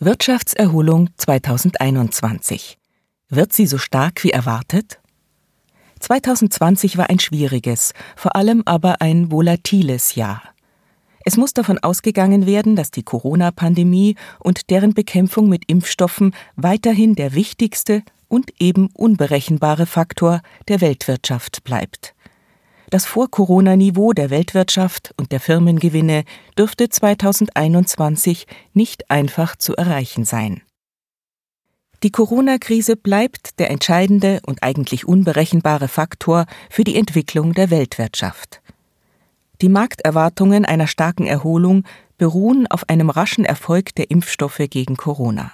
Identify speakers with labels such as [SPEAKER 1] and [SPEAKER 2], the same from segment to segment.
[SPEAKER 1] Wirtschaftserholung 2021. Wird sie so stark wie erwartet? 2020 war ein schwieriges, vor allem aber ein volatiles Jahr. Es muss davon ausgegangen werden, dass die Corona-Pandemie und deren Bekämpfung mit Impfstoffen weiterhin der wichtigste und eben unberechenbare Faktor der Weltwirtschaft bleibt. Das Vor-Corona-Niveau der Weltwirtschaft und der Firmengewinne dürfte 2021 nicht einfach zu erreichen sein. Die Corona-Krise bleibt der entscheidende und eigentlich unberechenbare Faktor für die Entwicklung der Weltwirtschaft. Die Markterwartungen einer starken Erholung beruhen auf einem raschen Erfolg der Impfstoffe gegen Corona.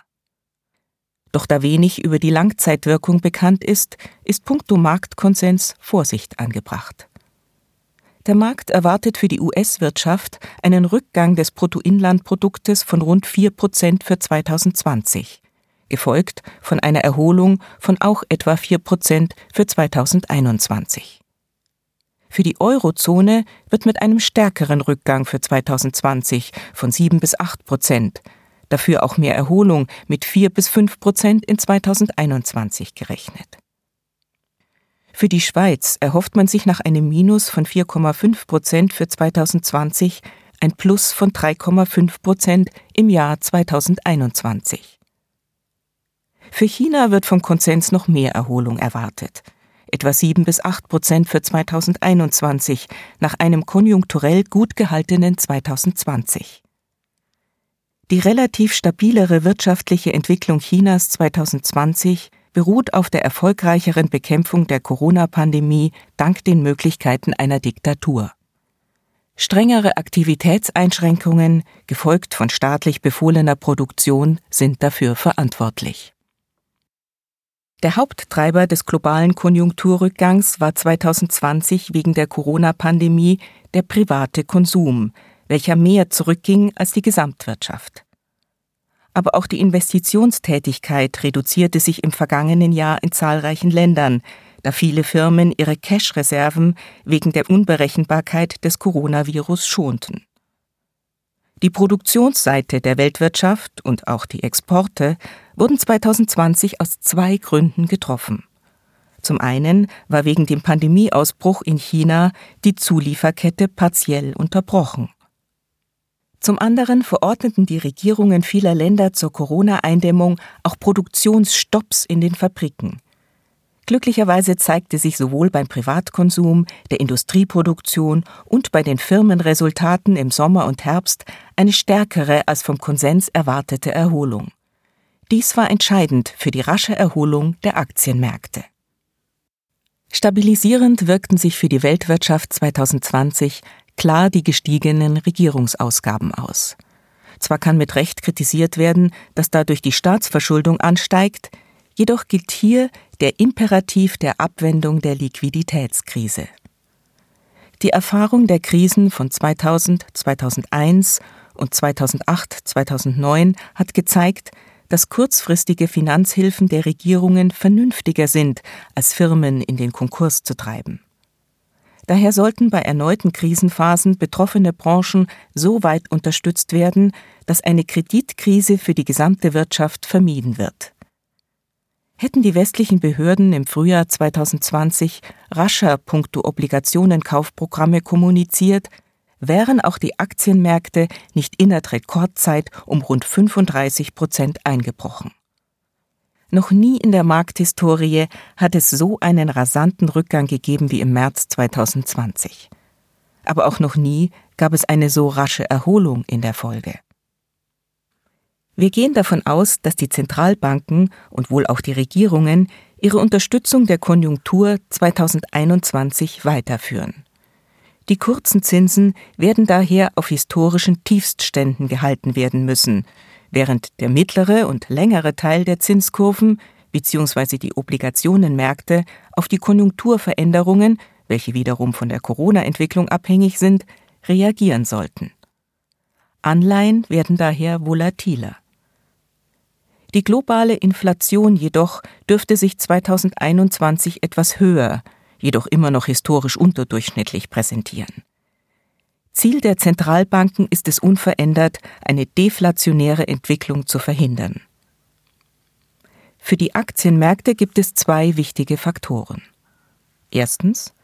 [SPEAKER 1] Doch da wenig über die Langzeitwirkung bekannt ist, ist puncto Marktkonsens Vorsicht angebracht. Der Markt erwartet für die US-Wirtschaft einen Rückgang des Bruttoinlandproduktes von rund 4 Prozent für 2020, gefolgt von einer Erholung von auch etwa 4 Prozent für 2021. Für die Eurozone wird mit einem stärkeren Rückgang für 2020 von 7 bis 8 Prozent, dafür auch mehr Erholung mit 4 bis 5 Prozent in 2021 gerechnet. Für die Schweiz erhofft man sich nach einem Minus von 4,5 Prozent für 2020 ein Plus von 3,5 Prozent im Jahr 2021. Für China wird vom Konsens noch mehr Erholung erwartet. Etwa 7 bis 8 Prozent für 2021 nach einem konjunkturell gut gehaltenen 2020. Die relativ stabilere wirtschaftliche Entwicklung Chinas 2020 beruht auf der erfolgreicheren Bekämpfung der Corona-Pandemie dank den Möglichkeiten einer Diktatur. Strengere Aktivitätseinschränkungen, gefolgt von staatlich befohlener Produktion, sind dafür verantwortlich. Der Haupttreiber des globalen Konjunkturrückgangs war 2020 wegen der Corona-Pandemie der private Konsum, welcher mehr zurückging als die Gesamtwirtschaft aber auch die Investitionstätigkeit reduzierte sich im vergangenen Jahr in zahlreichen Ländern, da viele Firmen ihre Cash-Reserven wegen der Unberechenbarkeit des Coronavirus schonten. Die Produktionsseite der Weltwirtschaft und auch die Exporte wurden 2020 aus zwei Gründen getroffen. Zum einen war wegen dem Pandemieausbruch in China die Zulieferkette partiell unterbrochen. Zum anderen verordneten die Regierungen vieler Länder zur Corona-Eindämmung auch Produktionsstopps in den Fabriken. Glücklicherweise zeigte sich sowohl beim Privatkonsum, der Industrieproduktion und bei den Firmenresultaten im Sommer und Herbst eine stärkere als vom Konsens erwartete Erholung. Dies war entscheidend für die rasche Erholung der Aktienmärkte. Stabilisierend wirkten sich für die Weltwirtschaft 2020 klar die gestiegenen Regierungsausgaben aus. Zwar kann mit Recht kritisiert werden, dass dadurch die Staatsverschuldung ansteigt, jedoch gilt hier der Imperativ der Abwendung der Liquiditätskrise. Die Erfahrung der Krisen von 2000, 2001 und 2008, 2009 hat gezeigt, dass kurzfristige Finanzhilfen der Regierungen vernünftiger sind, als Firmen in den Konkurs zu treiben. Daher sollten bei erneuten Krisenphasen betroffene Branchen so weit unterstützt werden, dass eine Kreditkrise für die gesamte Wirtschaft vermieden wird. Hätten die westlichen Behörden im Frühjahr 2020 rascher puncto Obligationenkaufprogramme kommuniziert, wären auch die Aktienmärkte nicht innerhalb Rekordzeit um rund 35 Prozent eingebrochen. Noch nie in der Markthistorie hat es so einen rasanten Rückgang gegeben wie im März 2020. Aber auch noch nie gab es eine so rasche Erholung in der Folge. Wir gehen davon aus, dass die Zentralbanken und wohl auch die Regierungen ihre Unterstützung der Konjunktur 2021 weiterführen. Die kurzen Zinsen werden daher auf historischen Tiefstständen gehalten werden müssen, während der mittlere und längere Teil der Zinskurven bzw. die Obligationenmärkte auf die Konjunkturveränderungen, welche wiederum von der Corona-Entwicklung abhängig sind, reagieren sollten. Anleihen werden daher volatiler. Die globale Inflation jedoch dürfte sich 2021 etwas höher, jedoch immer noch historisch unterdurchschnittlich präsentieren. Ziel der Zentralbanken ist es unverändert, eine deflationäre Entwicklung zu verhindern. Für die Aktienmärkte gibt es zwei wichtige Faktoren. Erstens,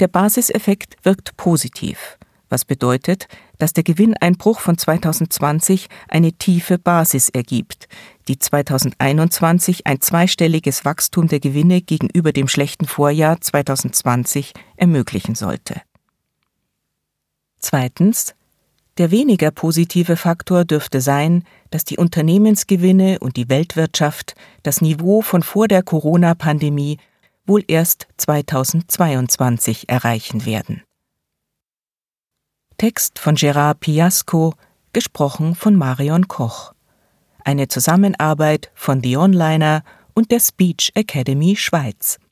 [SPEAKER 1] der Basiseffekt wirkt positiv, was bedeutet, dass der Gewinneinbruch von 2020 eine tiefe Basis ergibt, die 2021 ein zweistelliges Wachstum der Gewinne gegenüber dem schlechten Vorjahr 2020 ermöglichen sollte. Zweitens, der weniger positive Faktor dürfte sein, dass die Unternehmensgewinne und die Weltwirtschaft das Niveau von vor der Corona-Pandemie wohl erst 2022 erreichen werden. Text von Gerard Piasco, gesprochen von Marion Koch. Eine Zusammenarbeit von The Onliner und der Speech Academy Schweiz.